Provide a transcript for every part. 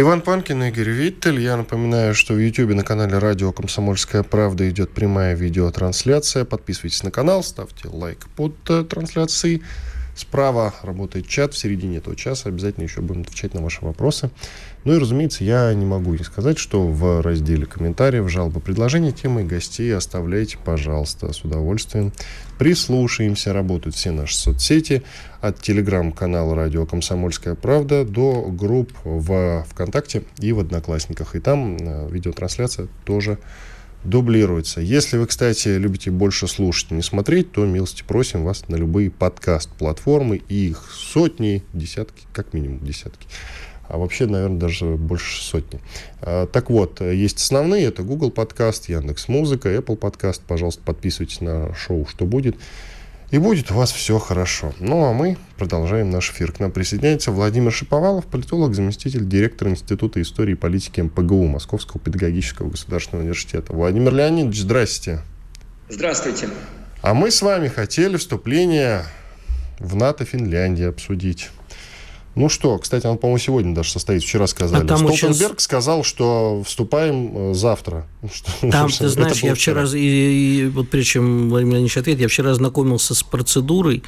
Иван Панкин, Игорь Виттель. Я напоминаю, что в YouTube на канале Радио Комсомольская правда идет прямая видеотрансляция. Подписывайтесь на канал, ставьте лайк под э, трансляцией. Справа работает чат, в середине этого часа обязательно еще будем отвечать на ваши вопросы. Ну и, разумеется, я не могу не сказать, что в разделе комментариев, жалобы, предложения, темы гостей оставляйте, пожалуйста, с удовольствием. Прислушаемся, работают все наши соцсети, от телеграм-канала «Радио Комсомольская правда» до групп в ВКонтакте и в Одноклассниках. И там э, видеотрансляция тоже дублируется. Если вы, кстати, любите больше слушать, не смотреть, то милости просим вас на любые подкаст-платформы. И их сотни, десятки, как минимум десятки. А вообще, наверное, даже больше сотни. А, так вот, есть основные. Это Google подкаст, Яндекс Музыка, Apple подкаст. Пожалуйста, подписывайтесь на шоу «Что будет». И будет у вас все хорошо. Ну, а мы продолжаем наш эфир. К нам присоединяется Владимир Шиповалов, политолог, заместитель директора Института истории и политики МПГУ Московского педагогического государственного университета. Владимир Леонидович, здрасте. Здравствуйте. А мы с вами хотели вступление в НАТО Финляндии обсудить. Ну что, кстати, он, по-моему, сегодня даже состоит, вчера сказали. А там Столтенберг очень... сказал, что вступаем э, завтра. Что, там, ты знаешь, я вчера, и, и, вот прежде чем Владимир Леонидович ответит, я вчера ознакомился с процедурой,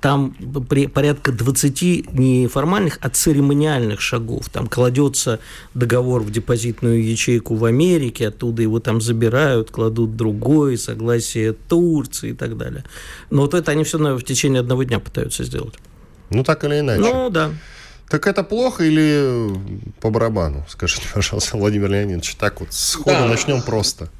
там при, порядка 20 не формальных, а церемониальных шагов. Там кладется договор в депозитную ячейку в Америке, оттуда его там забирают, кладут другой, согласие Турции и так далее. Но вот это они все в течение одного дня пытаются сделать. Ну, так или иначе. Ну, да. Так это плохо или по барабану? Скажите, пожалуйста, Владимир Леонидович, так вот сходу да. начнем просто.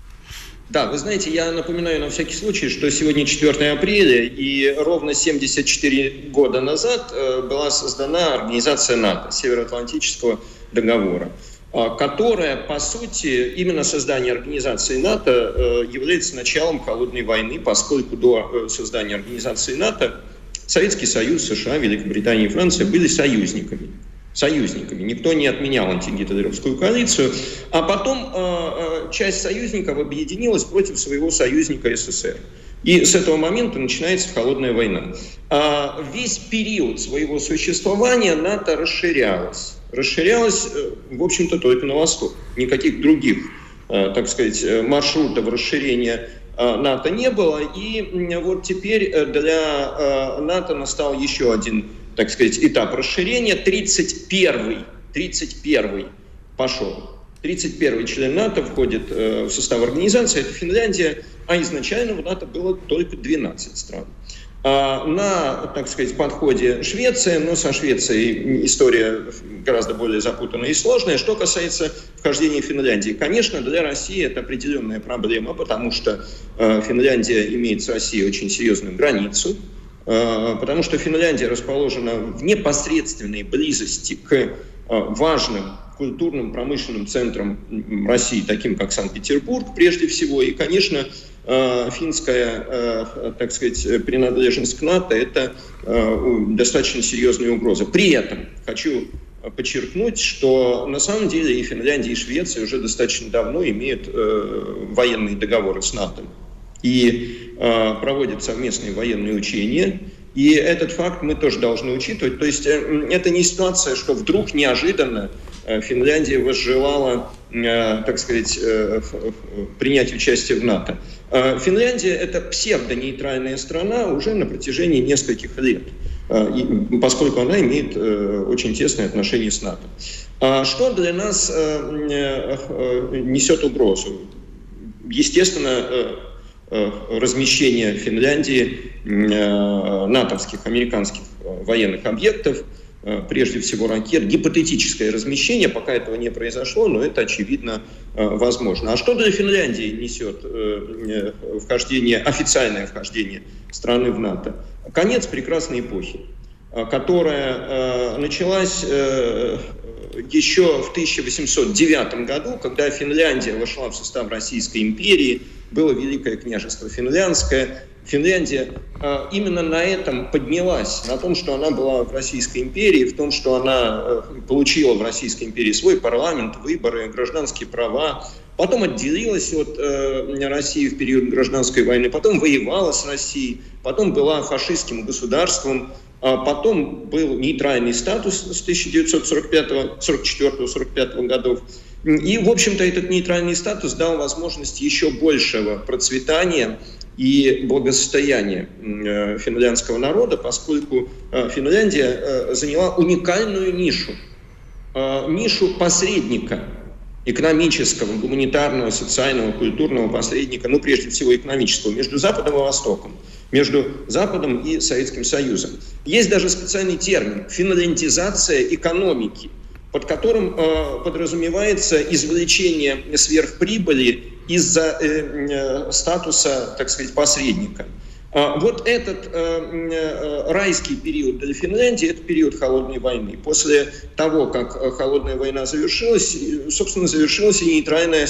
Да, вы знаете, я напоминаю на всякий случай, что сегодня 4 апреля, и ровно 74 года назад э, была создана организация НАТО, Североатлантического договора, э, которая, по сути, именно создание организации НАТО э, является началом холодной войны, поскольку до создания организации НАТО Советский Союз, США, Великобритания и Франция были союзниками. Союзниками. Никто не отменял антигитлеровскую коалицию. А потом э, э, часть союзников объединилась против своего союзника СССР. И с этого момента начинается холодная война. А весь период своего существования НАТО расширялось. Расширялось, э, в общем-то, только на восток. Никаких других, э, так сказать, маршрутов расширения Э, НАТО не было. И вот теперь э, для э, НАТО настал еще один, так сказать, этап расширения. 31-й, 31 пошел. 31 член НАТО входит в состав организации, это Финляндия, а изначально в НАТО было только 12 стран. А, на, так сказать, подходе Швеция, но со Швецией история гораздо более запутанная и сложная. Что касается вхождения Финляндии, конечно, для России это определенная проблема, потому что э, Финляндия имеет с Россией очень серьезную границу, э, потому что Финляндия расположена в непосредственной близости к важным культурным промышленным центрам России, таким как Санкт-Петербург прежде всего, и, конечно, финская, э, так сказать, принадлежность к НАТО – это э, достаточно серьезная угроза. При этом хочу подчеркнуть, что на самом деле и Финляндия, и Швеция уже достаточно давно имеют военные договоры с НАТО и проводят совместные военные учения. И этот факт мы тоже должны учитывать. То есть это не ситуация, что вдруг неожиданно Финляндия возжелала, так сказать, принять участие в НАТО. А, Финляндия – это псевдонейтральная страна уже на протяжении нескольких лет, поскольку она имеет э, очень тесные отношения с НАТО. А что для нас э, э, несет угрозу? Естественно, размещение Финляндии натовских, американских военных объектов – Э, прежде всего ракет, гипотетическое размещение, пока этого не произошло, но это очевидно э, возможно. А что для Финляндии несет э, вхождение, официальное вхождение страны в НАТО? Конец прекрасной эпохи. которая началась еще в 1809 году, когда Финляндия вошла в состав Российской империи, было Великое княжество Финляндское. Финляндия э, именно на этом поднялась, на том, что она была в Российской империи, в том, что она э, получила в Российской империи свой парламент, выборы, гражданские права, потом отделилась от э, России в период гражданской войны, потом воевала с Россией, потом была фашистским государством, а потом был нейтральный статус с 1944-45 годов. И, в общем-то, этот нейтральный статус дал возможность еще большего процветания и благосостояния э, финляндского народа, поскольку э, Финляндия э, заняла уникальную нишу, нишу посредника, экономического, гуманитарного, социального, культурного посредника, ну, прежде всего, экономического, между Западом и Востоком между Западом и Советским Союзом. Есть даже специальный термин – финляндизация экономики, под которым э, подразумевается извлечение сверхприбыли из-за э, э, статуса, так сказать, посредника. А вот этот э, э, райский период для Финляндии – это период холодной войны. После того, как холодная война завершилась, собственно, завершилось и нейтральное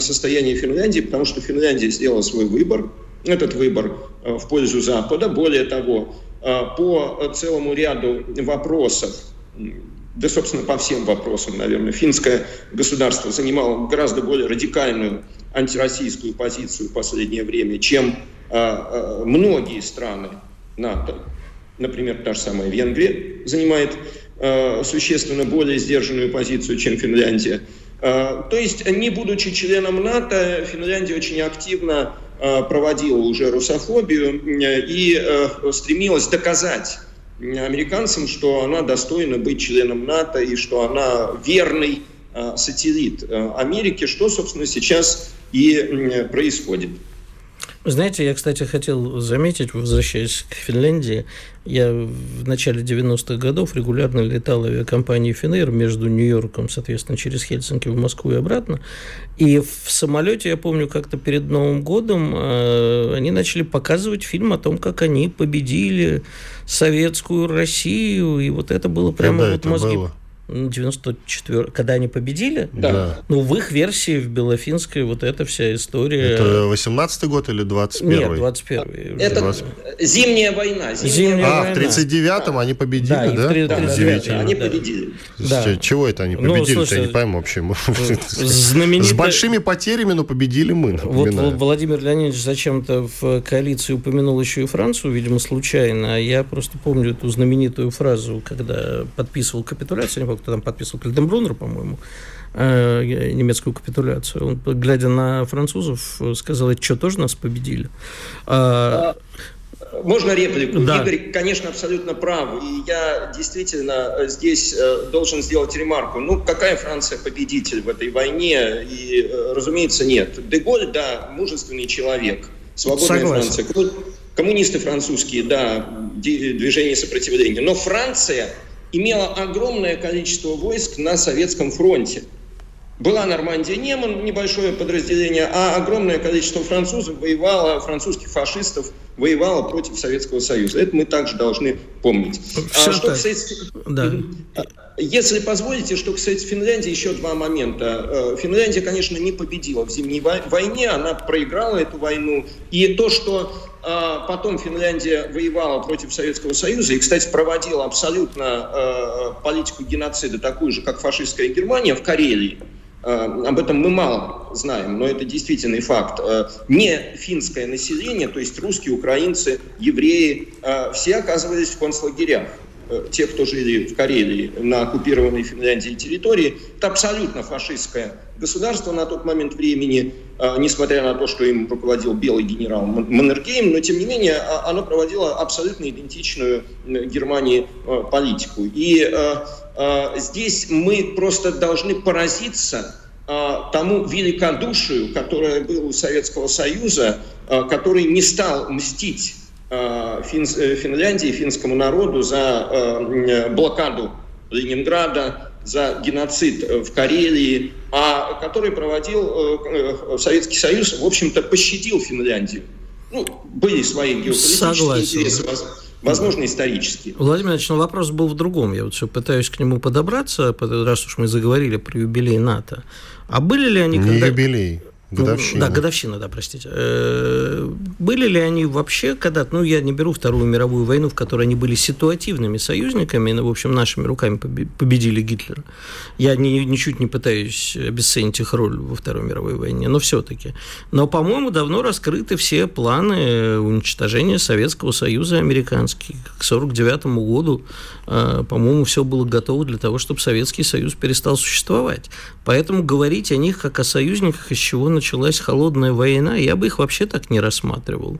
состояние Финляндии, потому что Финляндия сделала свой выбор – этот выбор в пользу Запада. Более того, по целому ряду вопросов, да, собственно, по всем вопросам, наверное, финское государство занимало гораздо более радикальную антироссийскую позицию в последнее время, чем э, многие страны НАТО. Например, та же самая Венгрия занимает существенно более сдержанную позицию, чем Финляндия. То есть, не будучи членом НАТО, Финляндия очень активно Э, проводила уже русофобию э, и э, стремилась доказать американцам, что она достойна быть членом НАТО и что она верный сателлит Америки, что, собственно, сейчас и происходит. Знаете, я, кстати, хотел заметить, возвращаясь к Финляндии, я в начале 90-х годов регулярно летал авиакомпанией Финэйр между Нью-Йорком, соответственно, через Хельсинки в Москву и обратно. И в самолете, я помню, как-то перед Новым годом э, они начали показывать фильм о том, как они победили советскую Россию. И вот это было прямо Когда вот это мозги... Было? 94 когда они победили? Да. Ну, в их версии, в Белофинской, вот эта вся история... Это 18 год или 21 Нет, 21 Это 20... зимняя война. Зимняя, зимняя а, война. в 39-м они победили, да? Да, да? И в 39 да, они победили. Да. Чего это они Ну, победили? слушай, я не пойму вообще. знаменитая- С большими потерями, но победили мы, Вот напоминаю. Владимир Леонидович зачем-то в коалиции упомянул еще и Францию, видимо, случайно. А я просто помню эту знаменитую фразу, когда подписывал капитуляцию, помню, кто там подписывал, Кальденбруннер, по-моему, э, немецкую капитуляцию. Он, глядя на французов, сказал, это что, тоже нас победили? А, Можно реплику? Да. Игорь, конечно, абсолютно прав. И я действительно э, здесь э, должен сделать ремарку. Ну, какая Франция победитель в этой войне? И, разумеется, нет. Деголь, да, мужественный человек. Свободная Согласен. Франция. Комму- Коммунисты французские, да, движение сопротивления. Но Франция имела огромное количество войск на Советском фронте. Была Нормандия Неман, небольшое подразделение, а огромное количество французов воевало, французских фашистов воевало против Советского Союза. Это мы также должны помнить. Всё А что так. касается- Да. Если позволите, что касается Финляндии, еще два момента. Э, Финляндия, конечно, не победила в зимней вой- войне, она проиграла эту войну. И то, что потом Финляндия воевала против Советского Союза и, кстати, проводила абсолютно э, политику геноцида, такую же, как фашистская Германия в Карелии, Э, Об этом мы мало знаем, но это действительный факт. Э, Не финское население, то есть русские, украинцы, евреи, все оказывались в концлагерях. Э, Те, кто жили в Карелии на оккупированной Финляндией территории, это абсолютно фашистское государство на тот момент времени, э, несмотря на то, что им руководил белый генерал Ман- Маннергейм, но тем не менее а- оно проводило абсолютно идентичную Германии э, политику. И здесь мы просто должны поразиться тому великодушию, которое было у Советского Союза, который не стал мстить Фин- э, Финляндии, финскому народу за э, блокаду Ленинграда, за геноцид э, в Карелии, а который проводил э, э, Советский Союз, в общем-то, пощадил Финляндию. Ну, были свои геополитические Согласен. интересы, воз- возможно, исторически. Владимир Ильич, но вопрос был в другом. Я вот все пытаюсь к нему подобраться, раз уж мы заговорили про юбилей НАТО. А были ли они... Не когда... юбилей. Годовщина. Да, годовщина, да, простите. Э, были ли они вообще когда-то, ну, я не беру Вторую мировую войну, в которой они были ситуативными союзниками, но, в общем, нашими руками победили Гитлера. Я ни, ничуть не пытаюсь обесценить их роль во Второй мировой войне, но все-таки. Но, по-моему, давно раскрыты все планы уничтожения Советского Союза американских. К 1949 году, э, по-моему, все было готово для того, чтобы Советский Союз перестал существовать. Поэтому говорить о них как о союзниках, из чего началась холодная война, я бы их вообще так не рассматривал.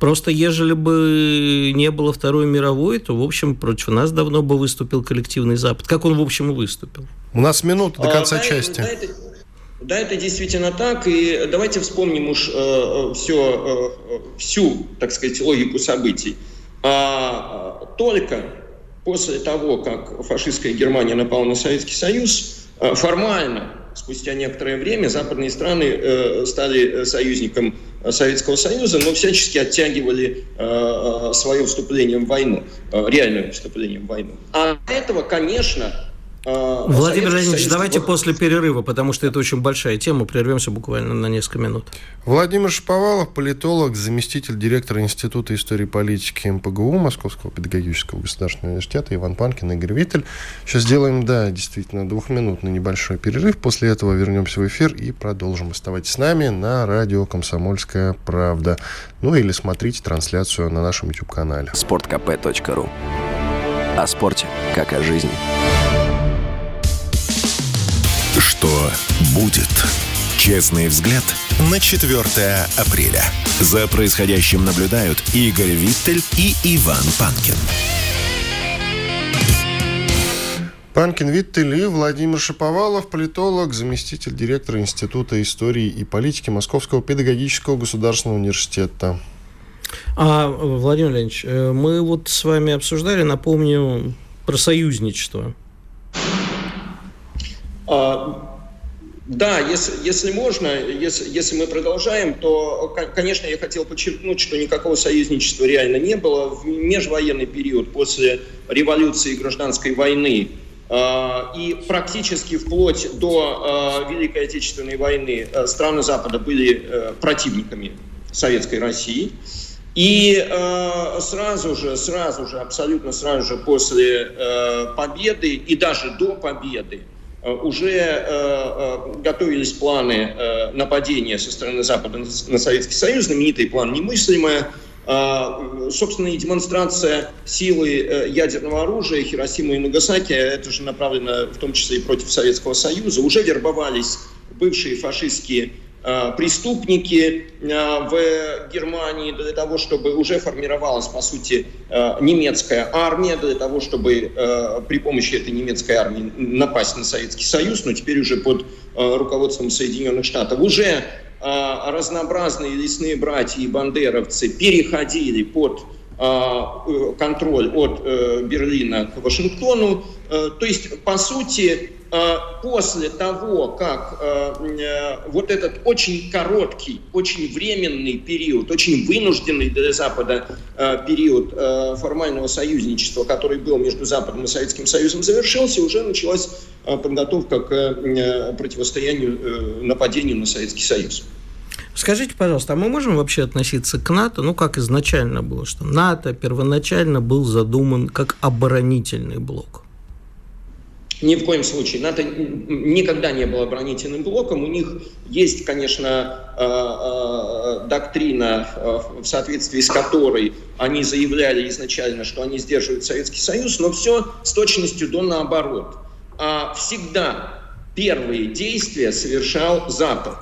Просто ежели бы не было Второй мировой, то, в общем, против нас давно бы выступил коллективный Запад. Как он, в общем, и выступил. У нас минута до конца а, части. Да, это, да, это действительно так. И давайте вспомним уж э, все, э, всю, так сказать, логику событий. А, только после того, как фашистская Германия напала на Советский Союз, Э, формально, спустя некоторое время, западные страны э, стали союзником Советского Союза, но всячески оттягивали э, свое вступление в войну, реальное вступление в войну. А этого, конечно, Владимир Леонидович, давайте вот... после перерыва, потому что это очень большая тема, прервемся буквально на несколько минут. Владимир Шаповалов, политолог, заместитель директора Института истории и политики МПГУ Московского педагогического государственного университета, Иван Панкин, Игорь Виттель. Сейчас сделаем, да, действительно, двухминутный небольшой перерыв. После этого вернемся в эфир и продолжим. Оставайтесь с нами на радио «Комсомольская правда». Ну или смотрите трансляцию на нашем YouTube-канале. sportkp.ru О спорте, как о жизни. Что будет? Честный взгляд на 4 апреля. За происходящим наблюдают Игорь Виттель и Иван Панкин. Панкин Виттель и Владимир Шаповалов, политолог, заместитель директора Института истории и политики Московского педагогического государственного университета. А, Владимир Леонидович, э, мы вот с вами обсуждали, напомню, про союзничество. А, да, если, если можно, если, если мы продолжаем, то, конечно, я хотел подчеркнуть, что никакого союзничества реально не было. В межвоенный период после революции и гражданской войны а, и практически вплоть до а, Великой Отечественной войны страны Запада были противниками Советской России. И э, сразу же, сразу же, абсолютно сразу же после э, победы и даже до победы уже э, э, готовились планы нападения со стороны Запада на Советский Союз, знаменитый план «Немыслимое», собственно, и демонстрация силы ядерного оружия Хиросима и Нагасаки, это же направлено в том числе и против Советского Союза, уже вербовались бывшие фашистские Э, преступники э, в Германии для того, чтобы уже формировалась, по сути, э, немецкая армия, для того, чтобы при помощи этой немецкой армии напасть на Советский Союз, но теперь уже под руководством Соединенных Штатов. Уже разнообразные лесные братья и бандеровцы переходили под контроль от Берлина к Вашингтону. То есть, по сути, Э, после того, как э, э, вот этот очень короткий, очень временный период, очень вынужденный для Запада период формального союзничества, который был между Западом и Советским Союзом, завершился, уже началась подготовка к противостоянию нападению на Советский Союз. Скажите, пожалуйста, а мы можем вообще относиться к НАТО, ну, как изначально было, что НАТО первоначально был задуман как оборонительный блок? Ни в коем случае. НАТО никогда не было оборонительным блоком. У них есть, конечно, э, э, доктрина, э, в соответствии с которой они заявляли изначально, что они сдерживают Советский Союз, но все с точностью до наоборот. А всегда первые действия совершал Запад.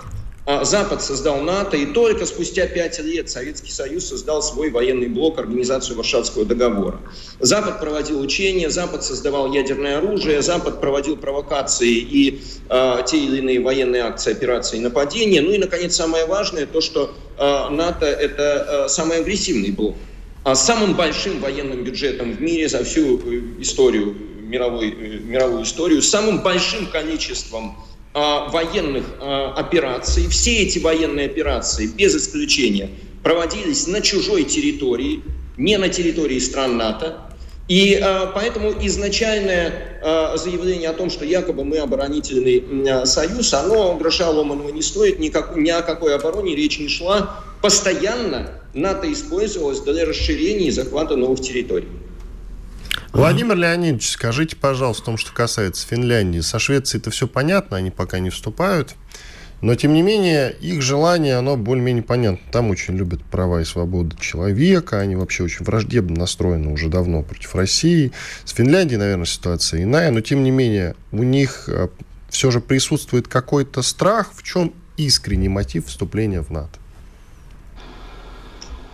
А Запад создал НАТО, и только спустя пять лет Советский Союз создал свой военный блок, организацию Варшавского договора. Запад проводил учения, Запад создавал ядерное оружие, Запад проводил провокации и э, те или иные военные акции, операции и нападения. Ну и, наконец, самое важное, то, что э, НАТО – это э, самый агрессивный блок. А самым большим военным бюджетом в мире за всю историю, мировой, мировую историю, самым большим количеством военных а, операций. Все эти военные операции, без исключения, проводились на чужой территории. не на территории стран НАТО. И э, поэтому изначальное э, заявление о том, что якобы мы оборонительный э, союз, оно гроша ломаного не стоит, никак, ни о какой обороне речь не шла. Постоянно НАТО использовалось для расширения и захвата новых территорий. Владимир Леонидович, скажите, пожалуйста, в том, что касается Финляндии. Со Швецией это все понятно, они пока не вступают. Но, тем не менее, их желание, оно более-менее понятно. Там очень любят права и свободы человека. Они вообще очень враждебно настроены уже давно против России. С Финляндией, наверное, ситуация иная. Но, тем не менее, у них э, все же присутствует какой-то страх. В чем искренний мотив вступления в НАТО?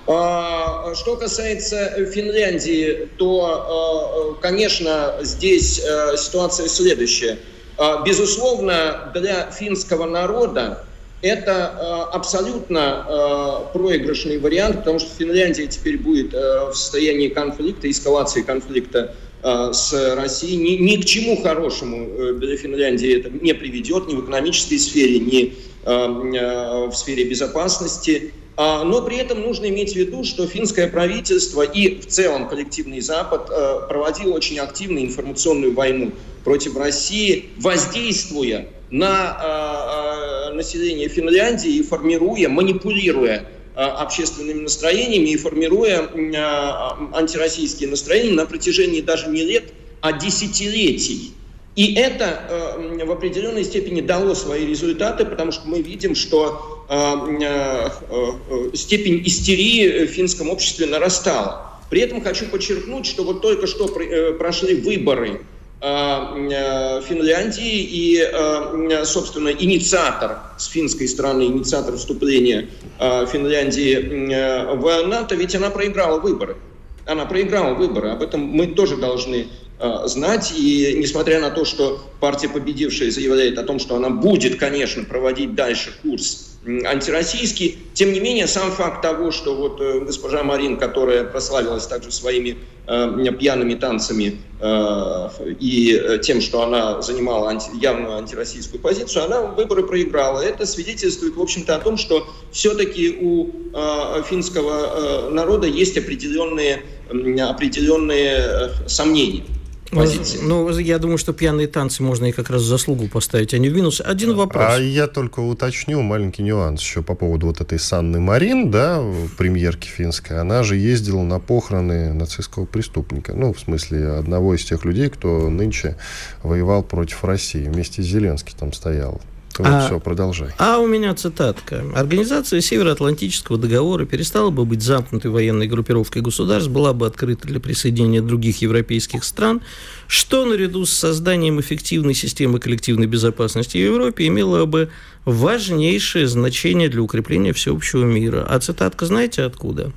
А, что касается Финляндии, то, э, конечно, здесь э, ситуация следующая – а, безусловно, для финского народа это а, абсолютно а, проигрышный вариант, потому что Финляндия теперь будет в состоянии конфликта, эскалации конфликта с Россией. Ни, ни к чему хорошему э, для Финляндии это не приведет ни в экономической сфере, ни в сфере безопасности. Но при этом нужно иметь в виду, что финское правительство и в целом коллективный Запад э, проводил очень активную информационную войну против России, воздействуя на население Финляндии и формируя, манипулируя общественными настроениями и формируя антироссийские настроения на протяжении даже не лет, а десятилетий. И это э, в определенной степени дало свои результаты, потому что мы видим, что э, э, степень истерии в финском обществе нарастала. При этом хочу подчеркнуть, что вот только что прошли выборы Финляндии, и, собственно, инициатор с финской стороны, инициатор вступления Финляндии в НАТО, ведь она проиграла выборы. Она проиграла выборы, об этом мы тоже должны Э, знать. И несмотря на то, что партия победившая заявляет о том, что она будет, конечно, проводить дальше курс антироссийский, тем не менее, сам факт того, что вот э, госпожа Марин, которая прославилась также своими э, пьяными танцами э, и тем, что она занимала анти, явную антироссийскую позицию, она выборы проиграла. Это свидетельствует, в общем-то, о том, что все-таки у э, финского э, народа есть определенные, определенные сомнения позиции. Ну, я думаю, что пьяные танцы можно и как раз заслугу поставить, а не в минус. Один вопрос. А я только уточню маленький нюанс еще по поводу вот этой Санны Марин, да, премьерки финской. Она же ездила на похороны нацистского преступника. Ну, в смысле, одного из тех людей, кто нынче воевал против России. Вместе с Зеленским там стоял. Вот а, все, продолжай. А у меня цитатка. Организация Североатлантического договора перестала бы быть замкнутой военной группировкой государств, была бы открыта для присоединения других европейских стран, что наряду с созданием эффективной системы коллективной безопасности в Европе имело бы важнейшее значение для укрепления всеобщего мира. А цитатка знаете откуда?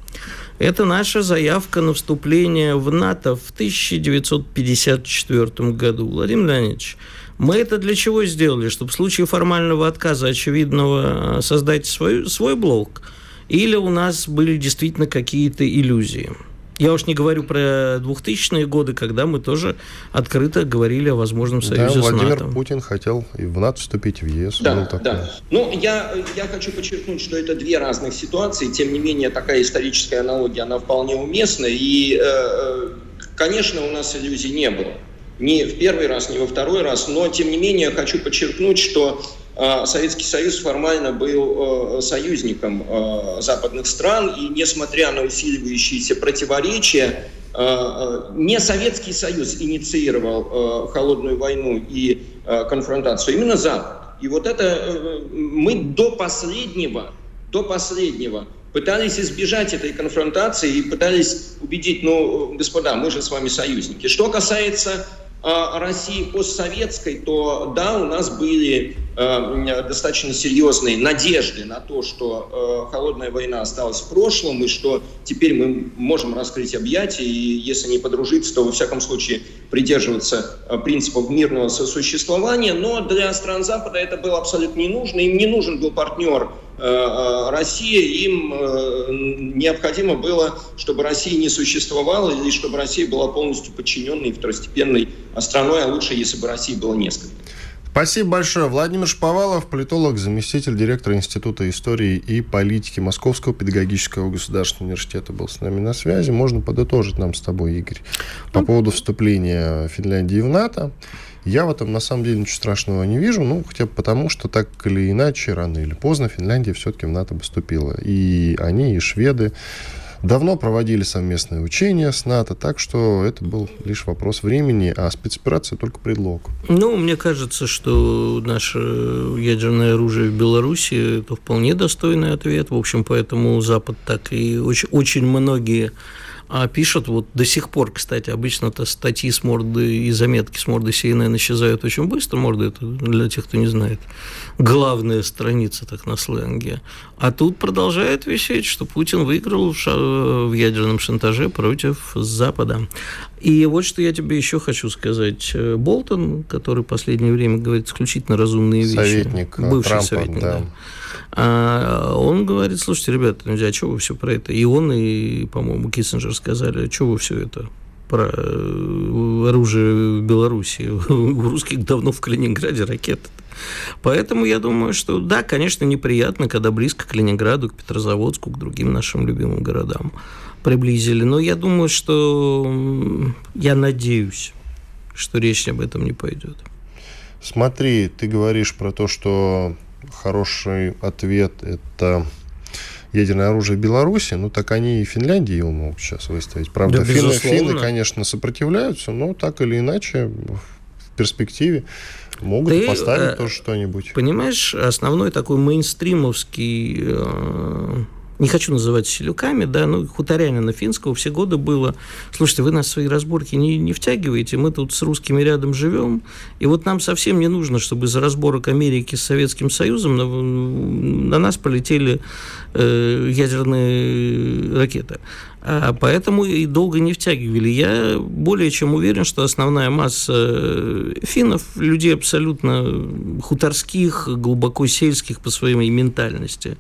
Это наша заявка на вступление в НАТО в 1954 году. Владимир Леонидович, мы это для чего сделали? Чтобы в случае формального отказа очевидного э, создать свой, свой блок? Или у нас были действительно какие-то иллюзии? Я уж не говорю про 2000-е годы, когда мы тоже открыто говорили о возможном союзе да, Владимир с НАТО. Путин хотел и в НАТО вступить, в ЕС. Да, да. Ну, я, я хочу подчеркнуть, что это две разных ситуации. Тем не менее, такая историческая аналогия, она вполне уместна. И, э, э конечно, у нас иллюзий не было не в первый раз, не во второй раз, но тем не менее хочу подчеркнуть, что э, Советский Союз формально был э, союзником э, западных стран, и несмотря на усиливающиеся противоречия, не Советский Союз инициировал холодную войну и конфронтацию, именно Запад. И вот это мы до последнего, до последнего пытались избежать этой конфронтации и пытались убедить, ну, господа, мы же с вами союзники. Что касается России постсоветской, то да, у нас были э, достаточно серьезные надежды на то, что э, холодная война осталась в прошлом и что теперь мы можем раскрыть объятия и, если не подружиться, то во всяком случае придерживаться э, принципов мирного сосуществования. Но для стран Запада это было абсолютно не нужно. Им не нужен был партнер Россия, им э, необходимо было, чтобы Россия не существовала, или чтобы Россия была полностью подчиненной второстепенной страной, а лучше, если бы России было несколько. Спасибо большое. Владимир Шповалов, политолог, заместитель директора Института истории и политики Московского педагогического государственного университета был с нами на связи. Можно подытожить нам с тобой, Игорь, по поводу вступления Финляндии в НАТО. Я в этом, на самом деле, ничего страшного не вижу, ну, хотя бы потому, что так или иначе, рано или поздно Финляндия все-таки в НАТО поступила. И они, и шведы давно проводили совместные учения с НАТО, так что это был лишь вопрос времени, а спецоперация только предлог. Ну, мне кажется, что наше ядерное оружие в Беларуси – это вполне достойный ответ. В общем, поэтому Запад так и очень, очень многие а пишут вот до сих пор, кстати, обычно-то статьи с морды и заметки с морды CNN исчезают очень быстро. Морда – это для тех, кто не знает. Главная страница, так на сленге. А тут продолжает висеть, что Путин выиграл в, ша- в ядерном шантаже против Запада. И вот что я тебе еще хочу сказать. Болтон, который в последнее время говорит исключительно разумные вещи. Советник Бывший Трампа, советник, да. да а он говорит, слушайте, ребята, ну, а что вы все про это? И он, и, по-моему, Киссинджер сказали, а что вы все это про э, оружие в Беларуси. У русских давно в Калининграде ракеты. Поэтому я думаю, что да, конечно, неприятно, когда близко к Ленинграду, к Петрозаводску, к другим нашим любимым городам приблизили. Но я думаю, что я надеюсь, что речь об этом не пойдет. Смотри, ты говоришь про то, что хороший ответ – это ядерное оружие Беларуси, ну так они и Финляндии его могут сейчас выставить. Правда, да, финны, финны, конечно, сопротивляются, но так или иначе в перспективе могут Ты, поставить э, тоже что-нибудь. Понимаешь, основной такой мейнстримовский э, не хочу называть селюками, да, ну, хуторянина финского все годы было, слушайте, вы нас в свои разборки не, не втягиваете, мы тут с русскими рядом живем, и вот нам совсем не нужно, чтобы из разборок Америки с Советским Союзом на, на нас полетели э, ядерные ракеты. А поэтому и долго не втягивали. Я более чем уверен, что основная масса э, финнов, людей абсолютно хуторских, глубоко сельских по своей ментальности,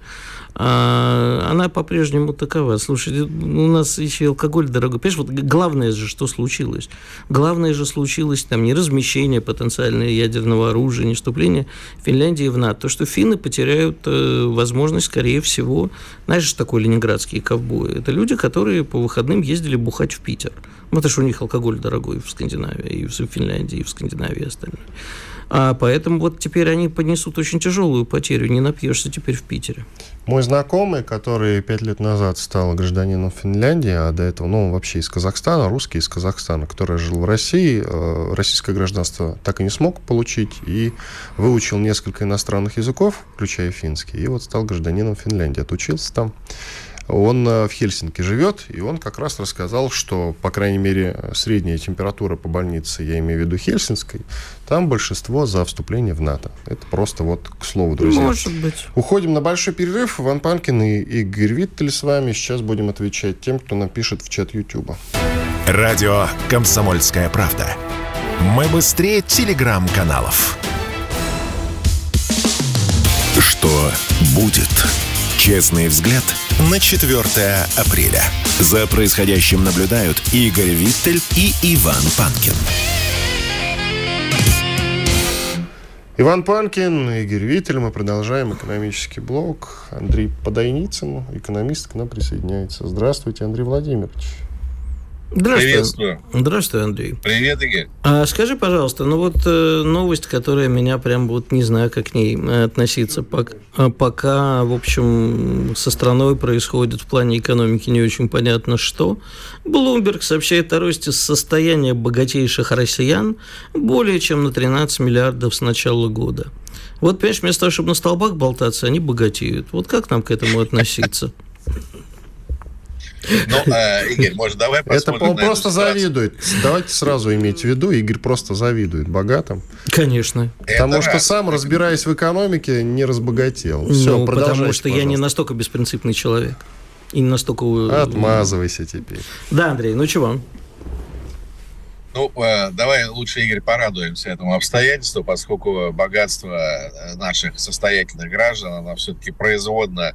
а, она по-прежнему такова. Слушайте, у нас еще алкоголь дорогой. Понимаешь, вот главное же, что случилось. Главное же случилось там не размещение потенциального ядерного оружия, не вступление Финляндии в НАТО. То, что финны потеряют э, возможность, скорее всего, знаешь, что такое ленинградские ковбои? Это люди, которые по выходным ездили бухать в Питер. Ну, потому что у них алкоголь дорогой в Скандинавии, и в Финляндии, и в Скандинавии и остальное. А поэтому вот теперь они понесут очень тяжелую потерю, не напьешься теперь в Питере. Мой знакомый, который пять лет назад стал гражданином Финляндии, а до этого, ну, вообще из Казахстана, русский из Казахстана, который жил в России, э, российское гражданство так и не смог получить, и выучил несколько иностранных языков, включая финский, и вот стал гражданином Финляндии, отучился там. Он э, в Хельсинки живет, и он как раз рассказал, что, по крайней мере, средняя температура по больнице, я имею в виду Хельсинской, там большинство за вступление в НАТО. Это просто вот к слову, друзья. Может быть. Уходим на большой перерыв. Иван Панкин и Игорь Виттель с вами. Сейчас будем отвечать тем, кто напишет в чат Ютуба. Радио «Комсомольская правда». Мы быстрее телеграм-каналов. Что будет? Честный взгляд на 4 апреля. За происходящим наблюдают Игорь Виттель и Иван Панкин. Иван Панкин, Игорь Виттель. Мы продолжаем экономический блок. Андрей Подойницын, экономист, к нам присоединяется. Здравствуйте, Андрей Владимирович. Здравствуй. Приветствую. Здравствуй, Андрей. Привет, Игорь. А, скажи, пожалуйста, ну вот э, новость, которая меня прям вот не знаю, как к ней э, относиться. Пока, а пока, в общем, со страной происходит в плане экономики не очень понятно что. Блумберг сообщает о росте состояния богатейших россиян более чем на 13 миллиардов с начала года. Вот, понимаешь, вместо того, чтобы на столбах болтаться, они богатеют. Вот как нам к этому относиться? Ну, э, Игорь, может, давай посмотрим Это он просто завидует. Давайте сразу иметь в виду, Игорь просто завидует богатым. Конечно. Потому что сам, разбираясь в экономике, не разбогател. Все, ну, потому что я не настолько беспринципный человек. И не настолько... Э, Отмазывайся теперь. Да, Андрей, ну чего? Ну, э, давай лучше, Игорь, порадуемся этому обстоятельству, поскольку богатство наших состоятельных граждан, оно все-таки производно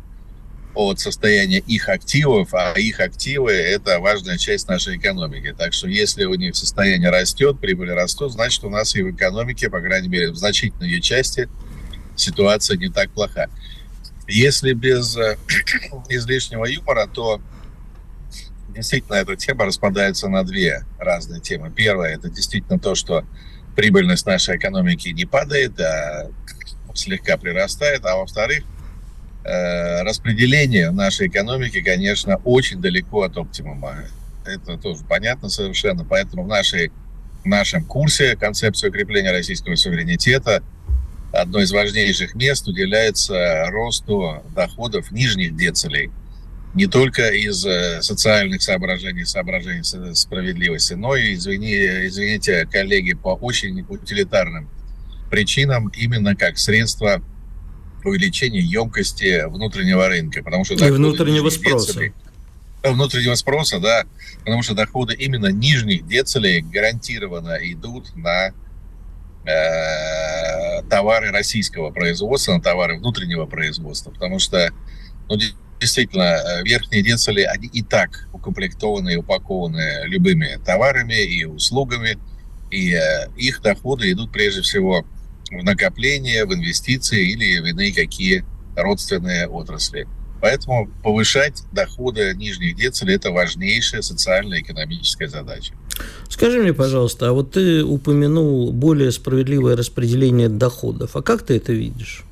от состояния их активов, а их активы – это важная часть нашей экономики. Так что если у них состояние растет, прибыль растет, значит, у нас и в экономике, по крайней мере, в значительной ее части ситуация не так плоха. Если без э, излишнего юмора, то действительно эта тема распадается на две разные темы. Первая – это действительно то, что прибыльность нашей экономики не падает, а слегка прирастает. А во-вторых, распределение нашей экономики, конечно, очень далеко от оптимума. Это тоже понятно совершенно. Поэтому в, нашей, в нашем курсе концепция укрепления российского суверенитета одно из важнейших мест уделяется росту доходов нижних децелей. Не только из э, социальных соображений, соображений справедливости, но и, извини, извините, коллеги, по очень утилитарным причинам, именно как средство увеличение емкости внутреннего рынка, потому что и внутреннего спроса. Децелей, э, внутреннего спроса, да, потому что доходы именно нижних децелей гарантированно идут на э, товары российского производства, на товары внутреннего производства, потому что, ну, действительно, э, верхние децели, они и так укомплектованы и упакованы любыми товарами и услугами, и э, их доходы идут прежде всего в накопление, в инвестиции или в иные какие родственные отрасли. Поэтому повышать доходы нижних децелей – это важнейшая социально-экономическая задача. Скажи мне, пожалуйста, а вот ты упомянул более справедливое распределение доходов. А как ты это видишь?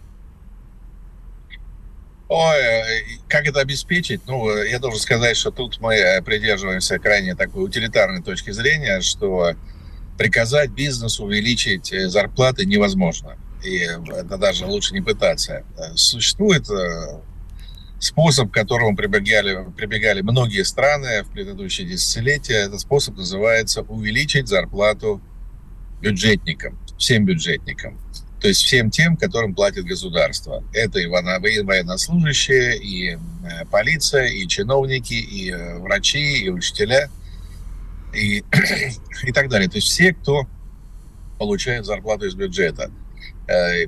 Ой, как это обеспечить? Ну, я должен сказать, что тут мы придерживаемся крайне такой утилитарной точки зрения, что приказать бизнесу увеличить э, зарплаты невозможно. И это даже лучше не пытаться. Э, существует э, способ, к которому прибегали, прибегали многие страны в предыдущие десятилетия. Этот способ называется увеличить зарплату бюджетникам, всем бюджетникам. То есть всем тем, которым платит государство. Это и военнослужащие, и полиция, и чиновники, и врачи, и учителя – и, и так далее. То есть все, кто получает зарплату из бюджета. Э,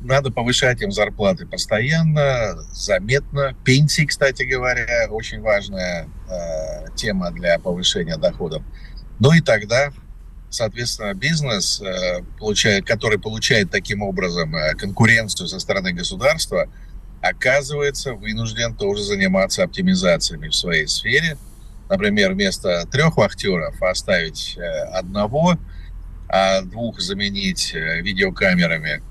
надо повышать им зарплаты постоянно, заметно. Пенсии, кстати говоря, очень важная э, тема для повышения доходов. Ну и тогда, соответственно, бизнес, э, который получает таким образом конкуренцию со стороны государства, оказывается вынужден тоже заниматься оптимизациями в своей сфере – например, вместо трех вахтеров оставить э, одного, а двух заменить э, видеокамерами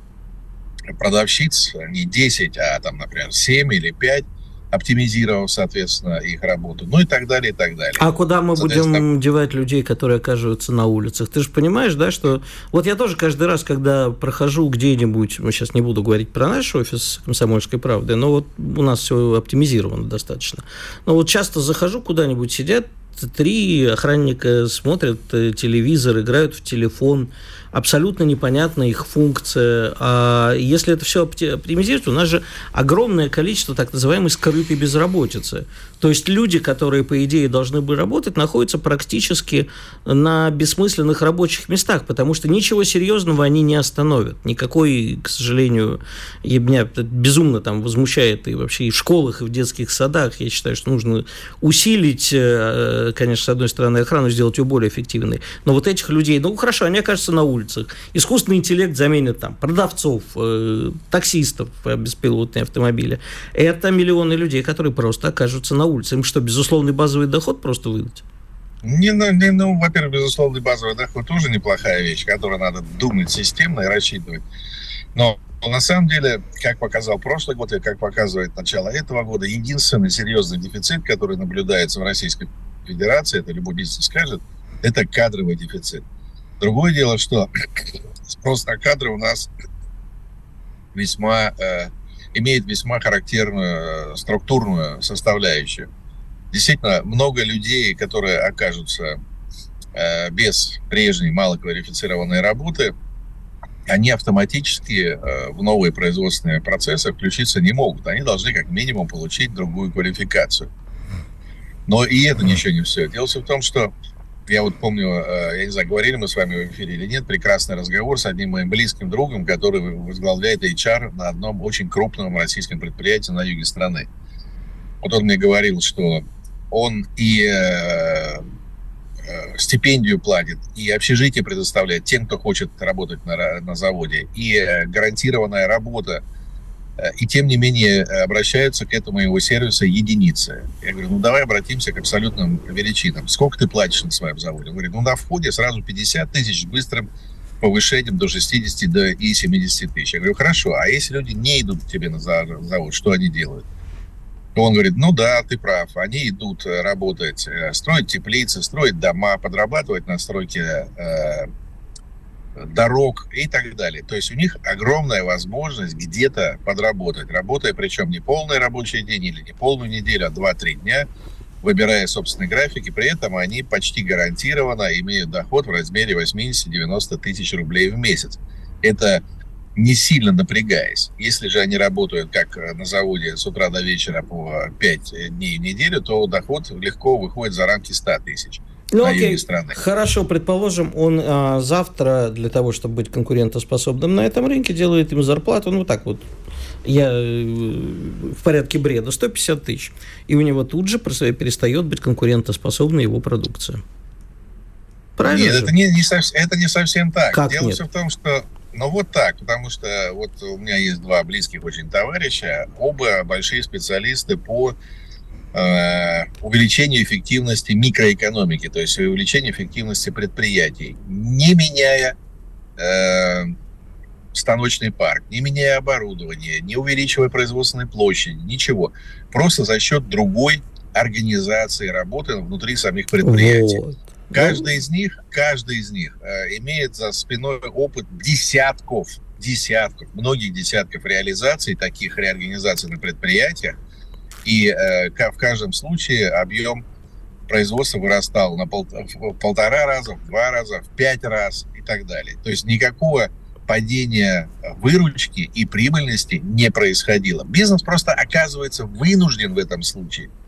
продавщиц не 10, а там, например, 7 или 5, оптимизировав, соответственно, их работу, ну и так далее, и так далее. А куда мы будем девать людей, которые оказываются на улицах? Ты же понимаешь, да, что... Вот я тоже каждый раз, когда прохожу где-нибудь, мы сейчас не буду говорить про наш офис «Комсомольской правды», но вот у нас все оптимизировано достаточно. Но вот часто захожу куда-нибудь, сидят три охранника, смотрят э, телевизор, играют в телефон, абсолютно непонятна их функция. А если это все оптимизировать, у нас же огромное количество так называемой скрытой безработицы. То есть люди, которые, по идее, должны бы работать, находятся практически на бессмысленных рабочих местах, потому что ничего серьезного они не остановят. Никакой, к сожалению, и меня безумно там возмущает и вообще и в школах, и в детских садах. Я считаю, что нужно усилить, э, конечно, с одной стороны, охрану, сделать ее более эффективной. Но вот этих людей, ну, хорошо, они окажутся на улице улицах. Искусственный интеллект заменит там продавцов, э, таксистов беспилотные автомобили. Это миллионы людей, которые просто окажутся на улице. Им что, безусловный базовый доход просто выдать? Не, ну, не, ну, во-первых, безусловный базовый доход тоже неплохая вещь, которую надо думать системно и рассчитывать. Но на самом деле, как показал прошлый год и как показывает начало этого года, единственный серьезный дефицит, который наблюдается в Российской Федерации, это любой бизнес скажет, это кадровый дефицит. Другое дело, что спрос на кадры у нас весьма э, имеет весьма характерную э, структурную составляющую. Действительно, много людей, которые окажутся э, без прежней малоквалифицированной работы, они автоматически э, в новые производственные процессы включиться не могут. Они должны как минимум получить другую квалификацию. Но и это ничего не все. Дело в том, что я вот помню, э, я не знаю, говорили мы с вами в эфире или нет, прекрасный разговор с одним моим близким другом, который возглавляет HR на одном очень крупном российском предприятии на юге страны. вот он мне говорил, что он и э, э, стипендию платит, и общежитие предоставляет тем, кто хочет работать на, на заводе, и э, гарантированная работа, и тем не менее обращаются к этому его сервису единицы. Я говорю, ну давай обратимся к абсолютным величинам. Сколько ты платишь на своем заводе? Он говорит, ну на входе сразу 50 тысяч с быстрым повышением до 60 до и 70 тысяч. Я говорю, хорошо, а если люди не идут к тебе на завод, что они делают? Он говорит, ну да, ты прав, они идут э, работать, э, строить теплицы, строить дома, подрабатывать на стройке э, дорог и так далее. То есть у них огромная возможность где-то подработать, работая причем не полный рабочий день или не полную неделю, а 2-3 дня, выбирая собственные графики, при этом они почти гарантированно имеют доход в размере 80-90 тысяч рублей в месяц. Это не сильно напрягаясь. Если же они работают, как э, на заводе, с утра до вечера по 5 дней в неделю, то доход легко выходит за рамки 100 тысяч. Ну окей, страны. хорошо, предположим, он а, завтра для того, чтобы быть конкурентоспособным на этом рынке, делает им зарплату, ну вот так вот, я э, в порядке бреда, 150 тысяч. И у него тут же перестает быть конкурентоспособной его продукция. Правильно? Нет, это не, не, это не совсем так. Как Дело нет? все в том, что ну, вот так, потому что вот у меня есть два близких очень товарища, оба большие специалисты по э, увеличению эффективности микроэкономики, то есть увеличению эффективности предприятий, не меняя э, станочный парк, не меняя оборудование, не увеличивая производственной площади, ничего. Просто за счет другой организации работы внутри самих предприятий. Вот. Каждый из них, каждый из них э, имеет за спиной опыт десятков, десятков, многих десятков реализаций, таких реорганизаций на предприятиях. И э, в каждом случае объем производства вырастал на пол, в полтора раза, в два раза, в пять раз и так далее. То есть никакого падения выручки и прибыльности не происходило. Бизнес просто оказывается вынужден в этом случае –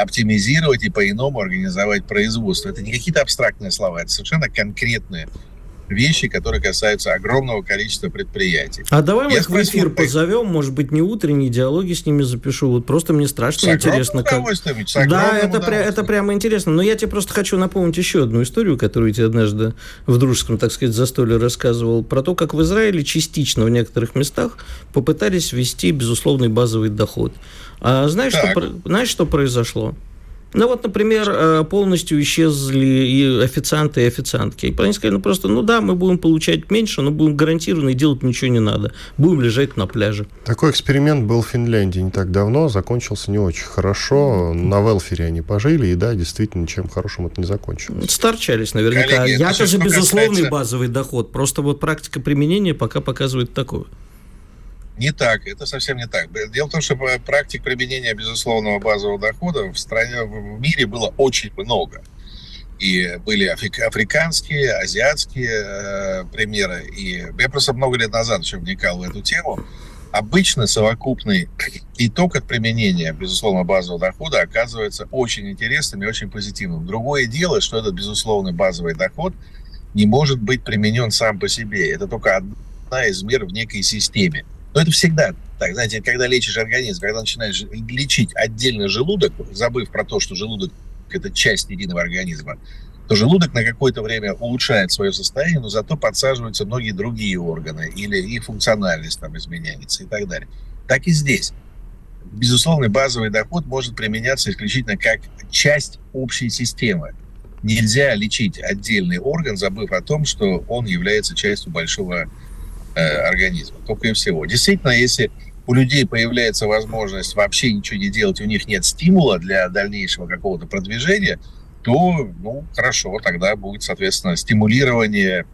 оптимизировать и по-иному организовать производство. Это не какие-то абстрактные слова, это совершенно конкретные вещи, которые касаются огромного количества предприятий. А давай мы их в эфир позовем, может быть, не утренние диалоги с ними запишу. Вот просто мне страшно с интересно. Как... да, это, пря- это прямо интересно. Но я тебе просто хочу напомнить еще одну историю, которую я тебе однажды в дружеском, так сказать, застолье рассказывал, про то, как в Израиле частично в некоторых местах попытались ввести безусловный базовый доход. А знаешь, что, знаешь, что произошло? Ну вот, например, э, полностью исчезли и официанты, и официантки. И они сказали, ну просто, ну да, мы будем получать меньше, но будем гарантированно и делать ничего не надо. Будем лежать на пляже. Такой эксперимент был в Финляндии не так давно, закончился не очень хорошо. На велфере они пожили, и да, действительно, ничем хорошим это не закончилось. Старчались наверняка. Я-то же безусловный касается... базовый доход. Просто вот практика применения пока показывает такое. Не так, это совсем не так. Дело в том, что практик применения безусловного базового дохода в стране, в мире было очень много. И были африканские, азиатские э, примеры. И я просто много лет назад еще вникал в эту тему. Обычно совокупный итог от применения, безусловно, базового дохода оказывается очень интересным и очень позитивным. Другое дело, что этот безусловный базовый доход не может быть применен сам по себе. Это только одна из мер в некой системе. Но это всегда так. Знаете, когда лечишь организм, когда начинаешь лечить отдельно желудок, забыв про то, что желудок – это часть единого организма, то желудок на какое-то время улучшает свое состояние, но зато подсаживаются многие другие органы, или их функциональность там изменяется и так далее. Так и здесь. Безусловно, базовый доход может применяться исключительно как часть общей системы. Нельзя лечить отдельный орган, забыв о том, что он является частью большого организма, только и всего. Действительно, если у людей появляется возможность вообще ничего не делать, у них нет стимула для дальнейшего какого-то продвижения, то, ну, хорошо, тогда будет, соответственно, стимулирование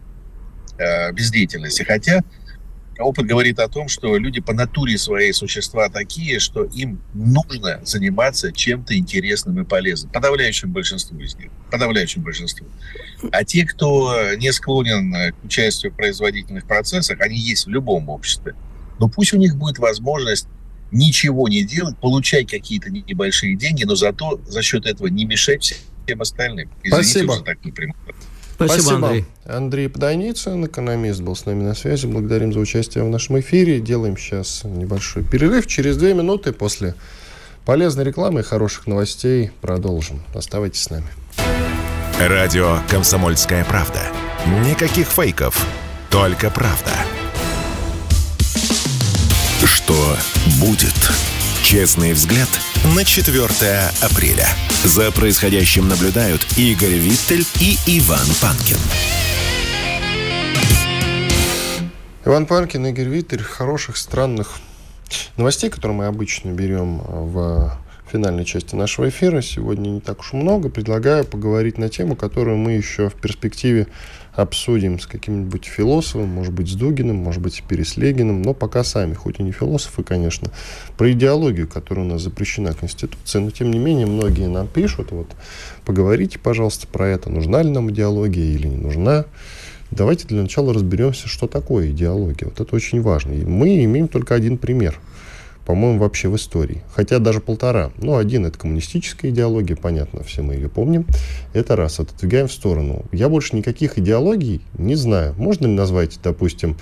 э, бездеятельности. Хотя опыт говорит о том, что люди по натуре своей существа такие, что им нужно заниматься чем-то интересным и полезным. Подавляющему большинству из них. Подавляющему большинству. А те, кто не склонен к участию в производительных процессах, они есть в любом обществе. Но пусть у них будет возможность ничего не делать, получать какие-то небольшие деньги, но зато за счет этого не мешать всем остальным. Извините Спасибо. за так непрямую. Спасибо, Спасибо, Андрей. Андрей Подойницын, экономист, был с нами на связи. Благодарим за участие в нашем эфире. Делаем сейчас небольшой перерыв. Через две минуты после полезной рекламы и хороших новостей продолжим. Оставайтесь с нами. Радио «Комсомольская правда». Никаких фейков, только правда. Что будет? Честный взгляд на 4 апреля. За происходящим наблюдают Игорь Виттель и Иван Панкин. Иван Панкин, Игорь Виттель. Хороших, странных новостей, которые мы обычно берем в финальной части нашего эфира. Сегодня не так уж много. Предлагаю поговорить на тему, которую мы еще в перспективе обсудим с каким-нибудь философом, может быть, с Дугиным, может быть, с Переслегиным, но пока сами, хоть и не философы, конечно, про идеологию, которая у нас запрещена Конституцией, но, тем не менее, многие нам пишут, вот, поговорите, пожалуйста, про это, нужна ли нам идеология или не нужна. Давайте для начала разберемся, что такое идеология. Вот это очень важно. И мы имеем только один пример – по-моему, вообще в истории. Хотя даже полтора. Ну, один – это коммунистическая идеология, понятно, все мы ее помним. Это раз, отодвигаем в сторону. Я больше никаких идеологий не знаю. Можно ли назвать, допустим,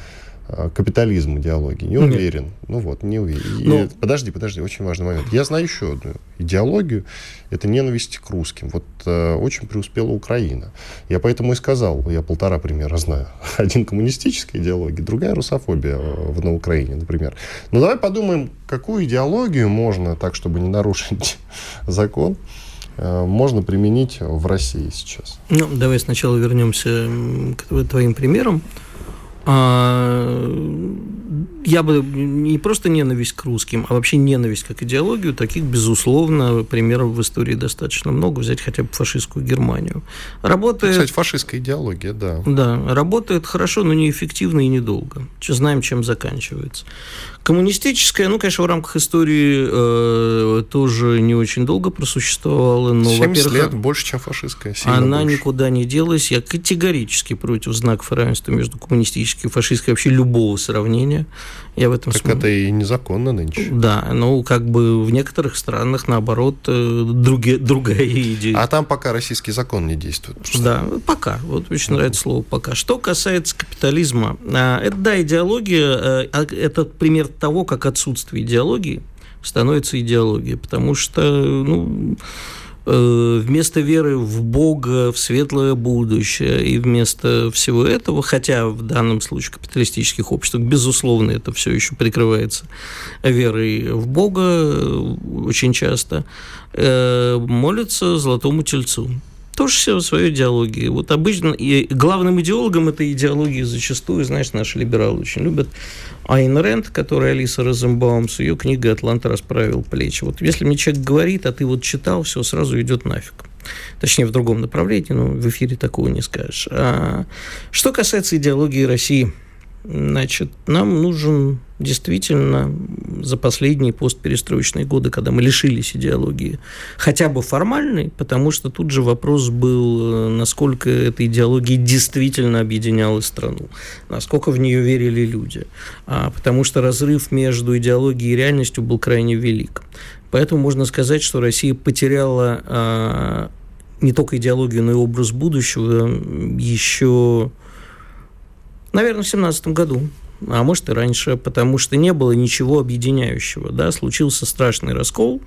капитализм идеологии. Не уверен. Нет. Ну вот, не уверен. Но... Подожди, подожди, очень важный момент. Я знаю еще одну идеологию. Это ненависть к русским. Вот э, очень преуспела Украина. Я поэтому и сказал, я полтора примера знаю. Один коммунистическая идеология, другая русофобия э, на Украине, например. Но давай подумаем, какую идеологию можно, так чтобы не нарушить закон, э, можно применить в России сейчас? Ну, давай сначала вернемся к твоим примерам. А, я бы не просто ненависть к русским, а вообще ненависть как идеологию, таких, безусловно, примеров в истории достаточно много. Взять хотя бы фашистскую Германию. Работает... Кстати, фашистская идеология, да. Да, работает хорошо, но неэффективно и недолго. Знаем, чем заканчивается. Коммунистическая, ну, конечно, в рамках истории э, тоже не очень долго просуществовала. Но, 70 лет больше, чем фашистская. Она больше. никуда не делась. Я категорически против знаков равенства между коммунистической и фашистской, вообще любого сравнения. Я в этом так смысле... это и незаконно нынче. Да, ну, как бы в некоторых странах, наоборот, э, други... другая идея. А там пока российский закон не действует. Да, пока. Вот очень нравится слово «пока». Что касается капитализма, а, это, да, идеология, э, а, это пример того, как отсутствие идеологии становится идеологией, потому что, ну, вместо веры в Бога, в светлое будущее и вместо всего этого, хотя в данном случае в капиталистических обществах, безусловно, это все еще прикрывается верой в Бога э, очень часто, э, молятся золотому тельцу тоже все свою идеологию. Вот обычно и главным идеологом этой идеологии зачастую, знаешь, наши либералы очень любят Айн Рэнд, которая Алиса Розенбаум с ее книгой «Атлант расправил плечи». Вот если мне человек говорит, а ты вот читал, все сразу идет нафиг. Точнее, в другом направлении, но в эфире такого не скажешь. А что касается идеологии России – Значит, нам нужен действительно за последние постперестроечные годы, когда мы лишились идеологии, хотя бы формальной, потому что тут же вопрос был, насколько эта идеология действительно объединяла страну, насколько в нее верили люди, а, потому что разрыв между идеологией и реальностью был крайне велик. Поэтому можно сказать, что Россия потеряла а, не только идеологию, но и образ будущего еще Наверное, в 17 году а может и раньше, потому что не было ничего объединяющего. Да? Случился страшный раскол,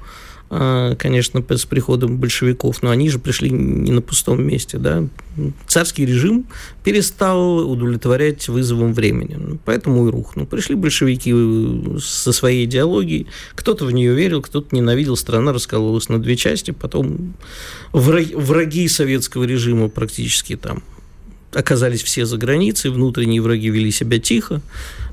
а, конечно, с приходом большевиков, но они же пришли не на пустом месте. Да? Царский режим перестал удовлетворять вызовам времени, поэтому и рухнул. Пришли большевики со своей идеологией, кто-то в нее верил, кто-то ненавидел, страна раскололась на две части, потом враги советского режима практически там оказались все за границей, внутренние враги вели себя тихо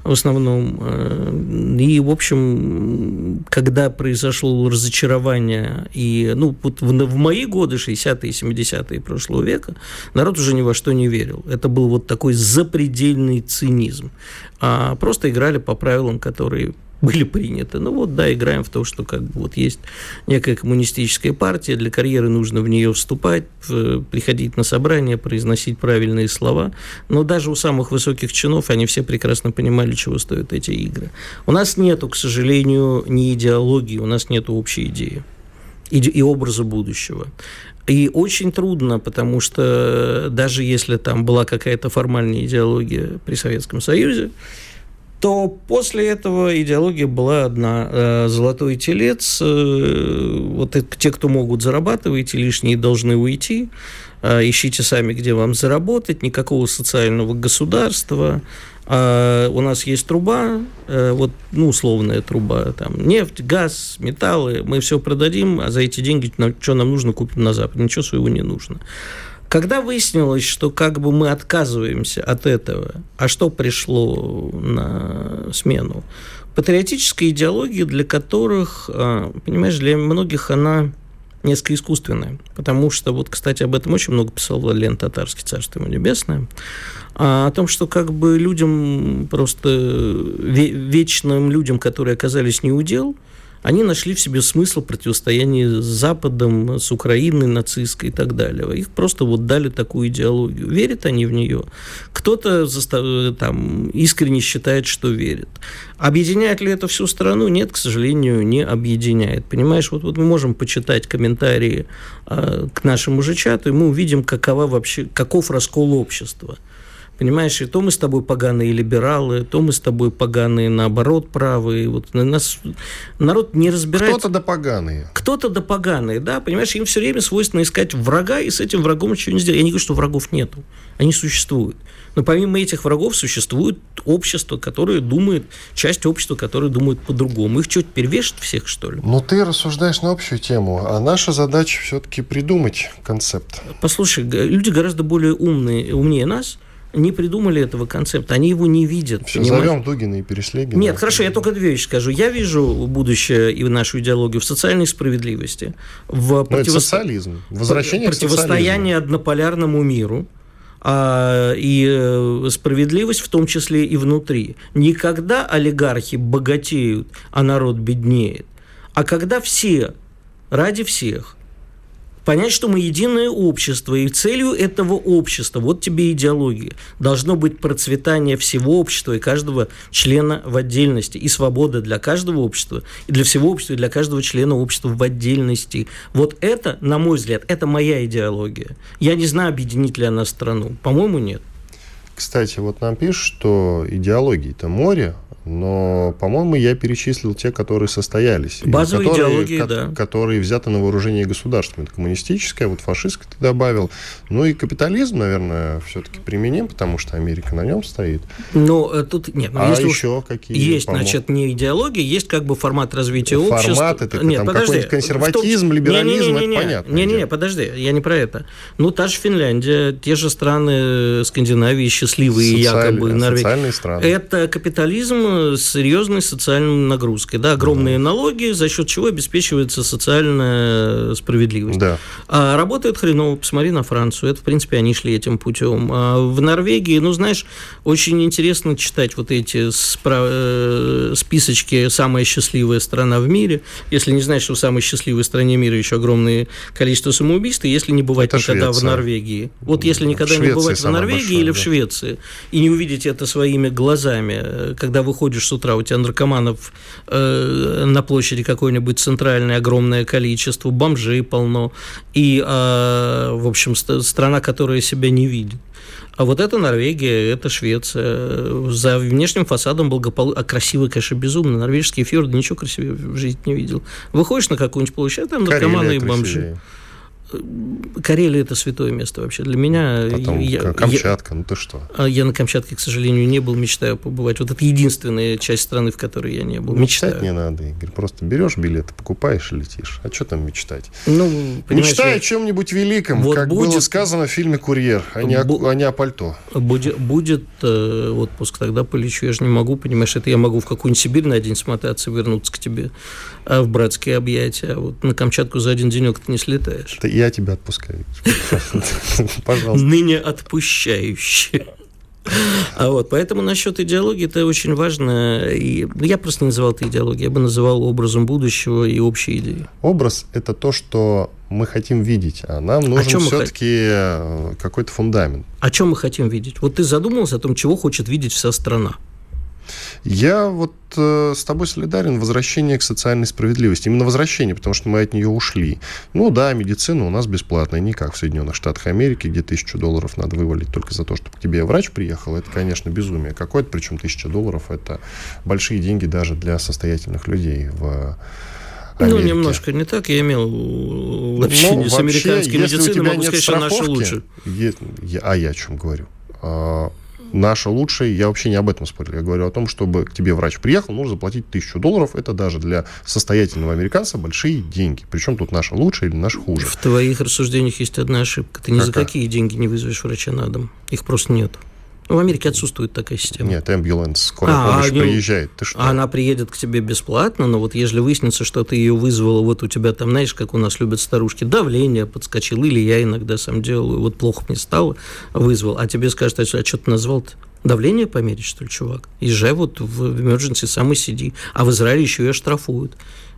в основном. Э, и, в общем, когда произошло разочарование, и, ну, вот в, в мои годы, 60-е, 70-е прошлого века, народ уже ни во что не верил. Это был вот такой запредельный цинизм. А просто играли по правилам, которые были приняты. Ну вот, да, играем в то, что как бы вот есть некая коммунистическая партия, для карьеры нужно в нее вступать, приходить на собрания, произносить правильные слова. Но даже у самых высоких чинов они все прекрасно понимали, чего стоят эти игры. У нас нету, к сожалению, ни идеологии, у нас нету общей идеи и, и образа будущего. И очень трудно, потому что даже если там была какая-то формальная идеология при Советском Союзе, то после этого идеология была одна. Э, золотой телец, э, вот те, кто могут зарабатывать, лишние должны уйти, э, ищите сами, где вам заработать, никакого социального государства, а у нас есть труба, вот, ну, условная труба, там, нефть, газ, металлы, мы все продадим, а за эти деньги, что нам нужно, купим на Запад, ничего своего не нужно. Когда выяснилось, что как бы мы отказываемся от этого, а что пришло на смену? Патриотическая идеология, для которых, а, понимаешь, для многих она несколько искусственная. Потому что, вот, кстати, об этом очень много писал Владлен Татарский, царство ему небесное, а о том, что как бы людям, просто вечным людям, которые оказались неудел, они нашли в себе смысл противостояния с Западом, с Украиной нацистской и так далее. Их просто вот дали такую идеологию. Верят они в нее? Кто-то там искренне считает, что верит. Объединяет ли это всю страну? Нет, к сожалению, не объединяет. Понимаешь, вот, вот мы можем почитать комментарии э, к нашему же чату, и мы увидим, какова вообще, каков раскол общества. Понимаешь, и то мы с тобой поганые либералы, то мы с тобой поганые, наоборот, правые. Вот нас народ не разбирает. Кто-то да поганые. Кто-то да поганые, да, понимаешь, им все время свойственно искать врага, и с этим врагом ничего не сделать. Я не говорю, что врагов нету, они существуют. Но помимо этих врагов существует общество, которое думает, часть общества, которое думает по-другому. Их что, теперь вешать всех, что ли? Ну, ты рассуждаешь на общую тему, а наша задача все-таки придумать концепт. Послушай, люди гораздо более умные, умнее нас – не придумали этого концепта, они его не видят. Все, понимаешь? зовем Дугина и Переслегина. Нет, хорошо, я только две вещи скажу. Я вижу будущее и нашу идеологию в социальной справедливости, в противосто... социализм, возвращение противостояние однополярному миру, а, и э, справедливость в том числе и внутри. Никогда олигархи богатеют, а народ беднеет, а когда все ради всех понять, что мы единое общество, и целью этого общества, вот тебе идеология, должно быть процветание всего общества и каждого члена в отдельности, и свобода для каждого общества, и для всего общества, и для каждого члена общества в отдельности. Вот это, на мой взгляд, это моя идеология. Я не знаю, объединит ли она страну. По-моему, нет. Кстати, вот нам пишут, что идеологии-то море, но, по-моему, я перечислил те, которые состоялись. Базовые которые, идеологии, ко- да. Которые взяты на вооружение государством. Это коммунистическая, вот фашистская ты добавил. Ну и капитализм, наверное, все-таки применим, потому что Америка на нем стоит. Ну, э, тут нет. Ну, а если еще какие? Есть, помог... значит, не идеология, есть как бы формат развития формат, общества. Формат, это нет, там какой-нибудь консерватизм, том... либерализм, не, не, не, не, это понятно. Не-не-не, подожди, я не про это. Ну, та же Финляндия, те же страны Скандинавии счастливые, Социаль... якобы, Норвегия. Социальные страны. Это капитализм с серьезной социальной нагрузкой. Да, огромные да. налоги, за счет чего обеспечивается социальная справедливость. Да. А работает хреново. Посмотри на Францию. Это, в принципе, они шли этим путем. А в Норвегии, ну, знаешь, очень интересно читать вот эти спра- э, списочки «Самая счастливая страна в мире». Если не знаешь, что в самой счастливой стране мира еще огромное количество самоубийств, если не бывать это никогда Швеция. в Норвегии. Вот если никогда не бывать в Норвегии большая, или да. в Швеции, и не увидеть это своими глазами, э, когда выходишь с утра у тебя наркоманов э, на площади какой-нибудь центральной огромное количество, бомжей полно, и, э, в общем, страна, которая себя не видит. А вот это Норвегия, это Швеция. За внешним фасадом благополучно... А красивый, конечно, безумно. Норвежские фьорды ничего красивее в жизни не видел. Выходишь на какую-нибудь площадь, а там наркоманы и бомжи. Красивее. Карелия это святое место вообще для меня. Потом я, Камчатка, я, ну ты что? А я на Камчатке, к сожалению, не был, мечтаю побывать. Вот это единственная часть страны, в которой я не был. Мечтать мечтаю. не надо, Игорь. Просто берешь билеты, покупаешь и летишь. А что там мечтать? Ну, Мечтай я... о чем-нибудь великом, вот как будет... было сказано в фильме «Курьер», а не, Бу... о, а не о пальто. Будет, будет э, отпуск, тогда полечу. Я же не могу, понимаешь, это я могу в какую-нибудь Сибирь на день смотаться, вернуться к тебе а в братские объятия. А вот на Камчатку за один денек ты не слетаешь. Это я тебя отпускаю. Пожалуйста. Ныне отпущающий. А вот, поэтому насчет идеологии это очень важно. И я просто не называл это идеологией, я бы называл образом будущего и общей идеей. Образ – это то, что мы хотим видеть, а нам нужен все-таки хот... какой-то фундамент. О чем мы хотим видеть? Вот ты задумался о том, чего хочет видеть вся страна. Я вот э, с тобой солидарен. Возвращение к социальной справедливости. Именно возвращение, потому что мы от нее ушли. Ну да, медицина у нас бесплатная, не как в Соединенных Штатах Америки, где тысячу долларов надо вывалить только за то, чтобы к тебе врач приехал. Это, конечно, безумие какое-то. Причем тысяча долларов – это большие деньги даже для состоятельных людей в Америке. Ну, немножко не так. Я имел общение ну, с американской медициной, могу сказать, что наша лучше. А я о чем говорю? Наша лучшая, я вообще не об этом спорю. Я говорю о том, чтобы к тебе врач приехал, нужно заплатить тысячу долларов. Это даже для состоятельного американца большие деньги. Причем тут наша лучшая или наша хуже. В твоих рассуждениях есть одна ошибка. Ты ни Какая? за какие деньги не вызовешь врача на дом. Их просто нет. В Америке отсутствует такая система. Нет, ambulance, скорая а, помощь а, приезжает. Ты что? Она приедет к тебе бесплатно, но вот если выяснится, что ты ее вызвала, вот у тебя там, знаешь, как у нас любят старушки, давление подскочило, или я иногда сам делаю, вот плохо мне стало, вызвал, а тебе скажут, а что ты назвал-то? Давление померить, что ли, чувак? Езжай вот в emergency, сам и сиди. А в Израиле еще и оштрафуют.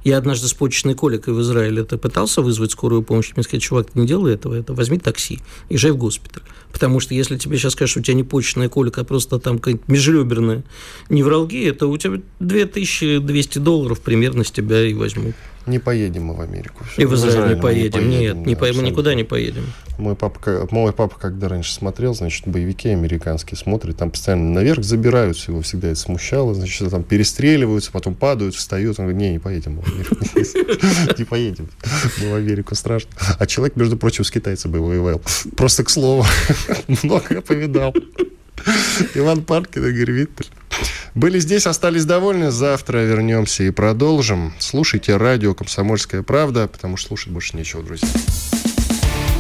Я однажды с почечной коликой в Израиле это пытался вызвать скорую помощь. Мне сказали, чувак, не делай этого, это возьми такси, езжай в госпиталь. Потому что если тебе сейчас скажут, что у тебя не почечная колика, а просто там какая-то межреберная невралгия, то у тебя 2200 долларов примерно с тебя и возьмут. Не поедем мы в Америку. Все. И в Израиль, Израиль не поедем. Не поедем Нет, не по... мы никуда не поедем. Мой папа, мой папа, когда раньше смотрел, значит, боевики американские смотрит, там постоянно наверх забираются, его всегда это смущало, значит, там перестреливаются, потом падают, встают. Он говорит, не, не поедем в Америку. Не поедем. Мы в Америку страшно. А человек, между прочим, с китайцами воевал. Просто к слову. Много повидал. Иван Паркин, Игорь Виттель. Были здесь, остались довольны. Завтра вернемся и продолжим. Слушайте радио «Комсомольская правда», потому что слушать больше нечего, друзья.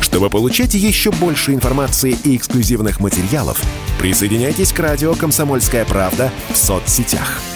Чтобы получать еще больше информации и эксклюзивных материалов, присоединяйтесь к радио «Комсомольская правда» в соцсетях –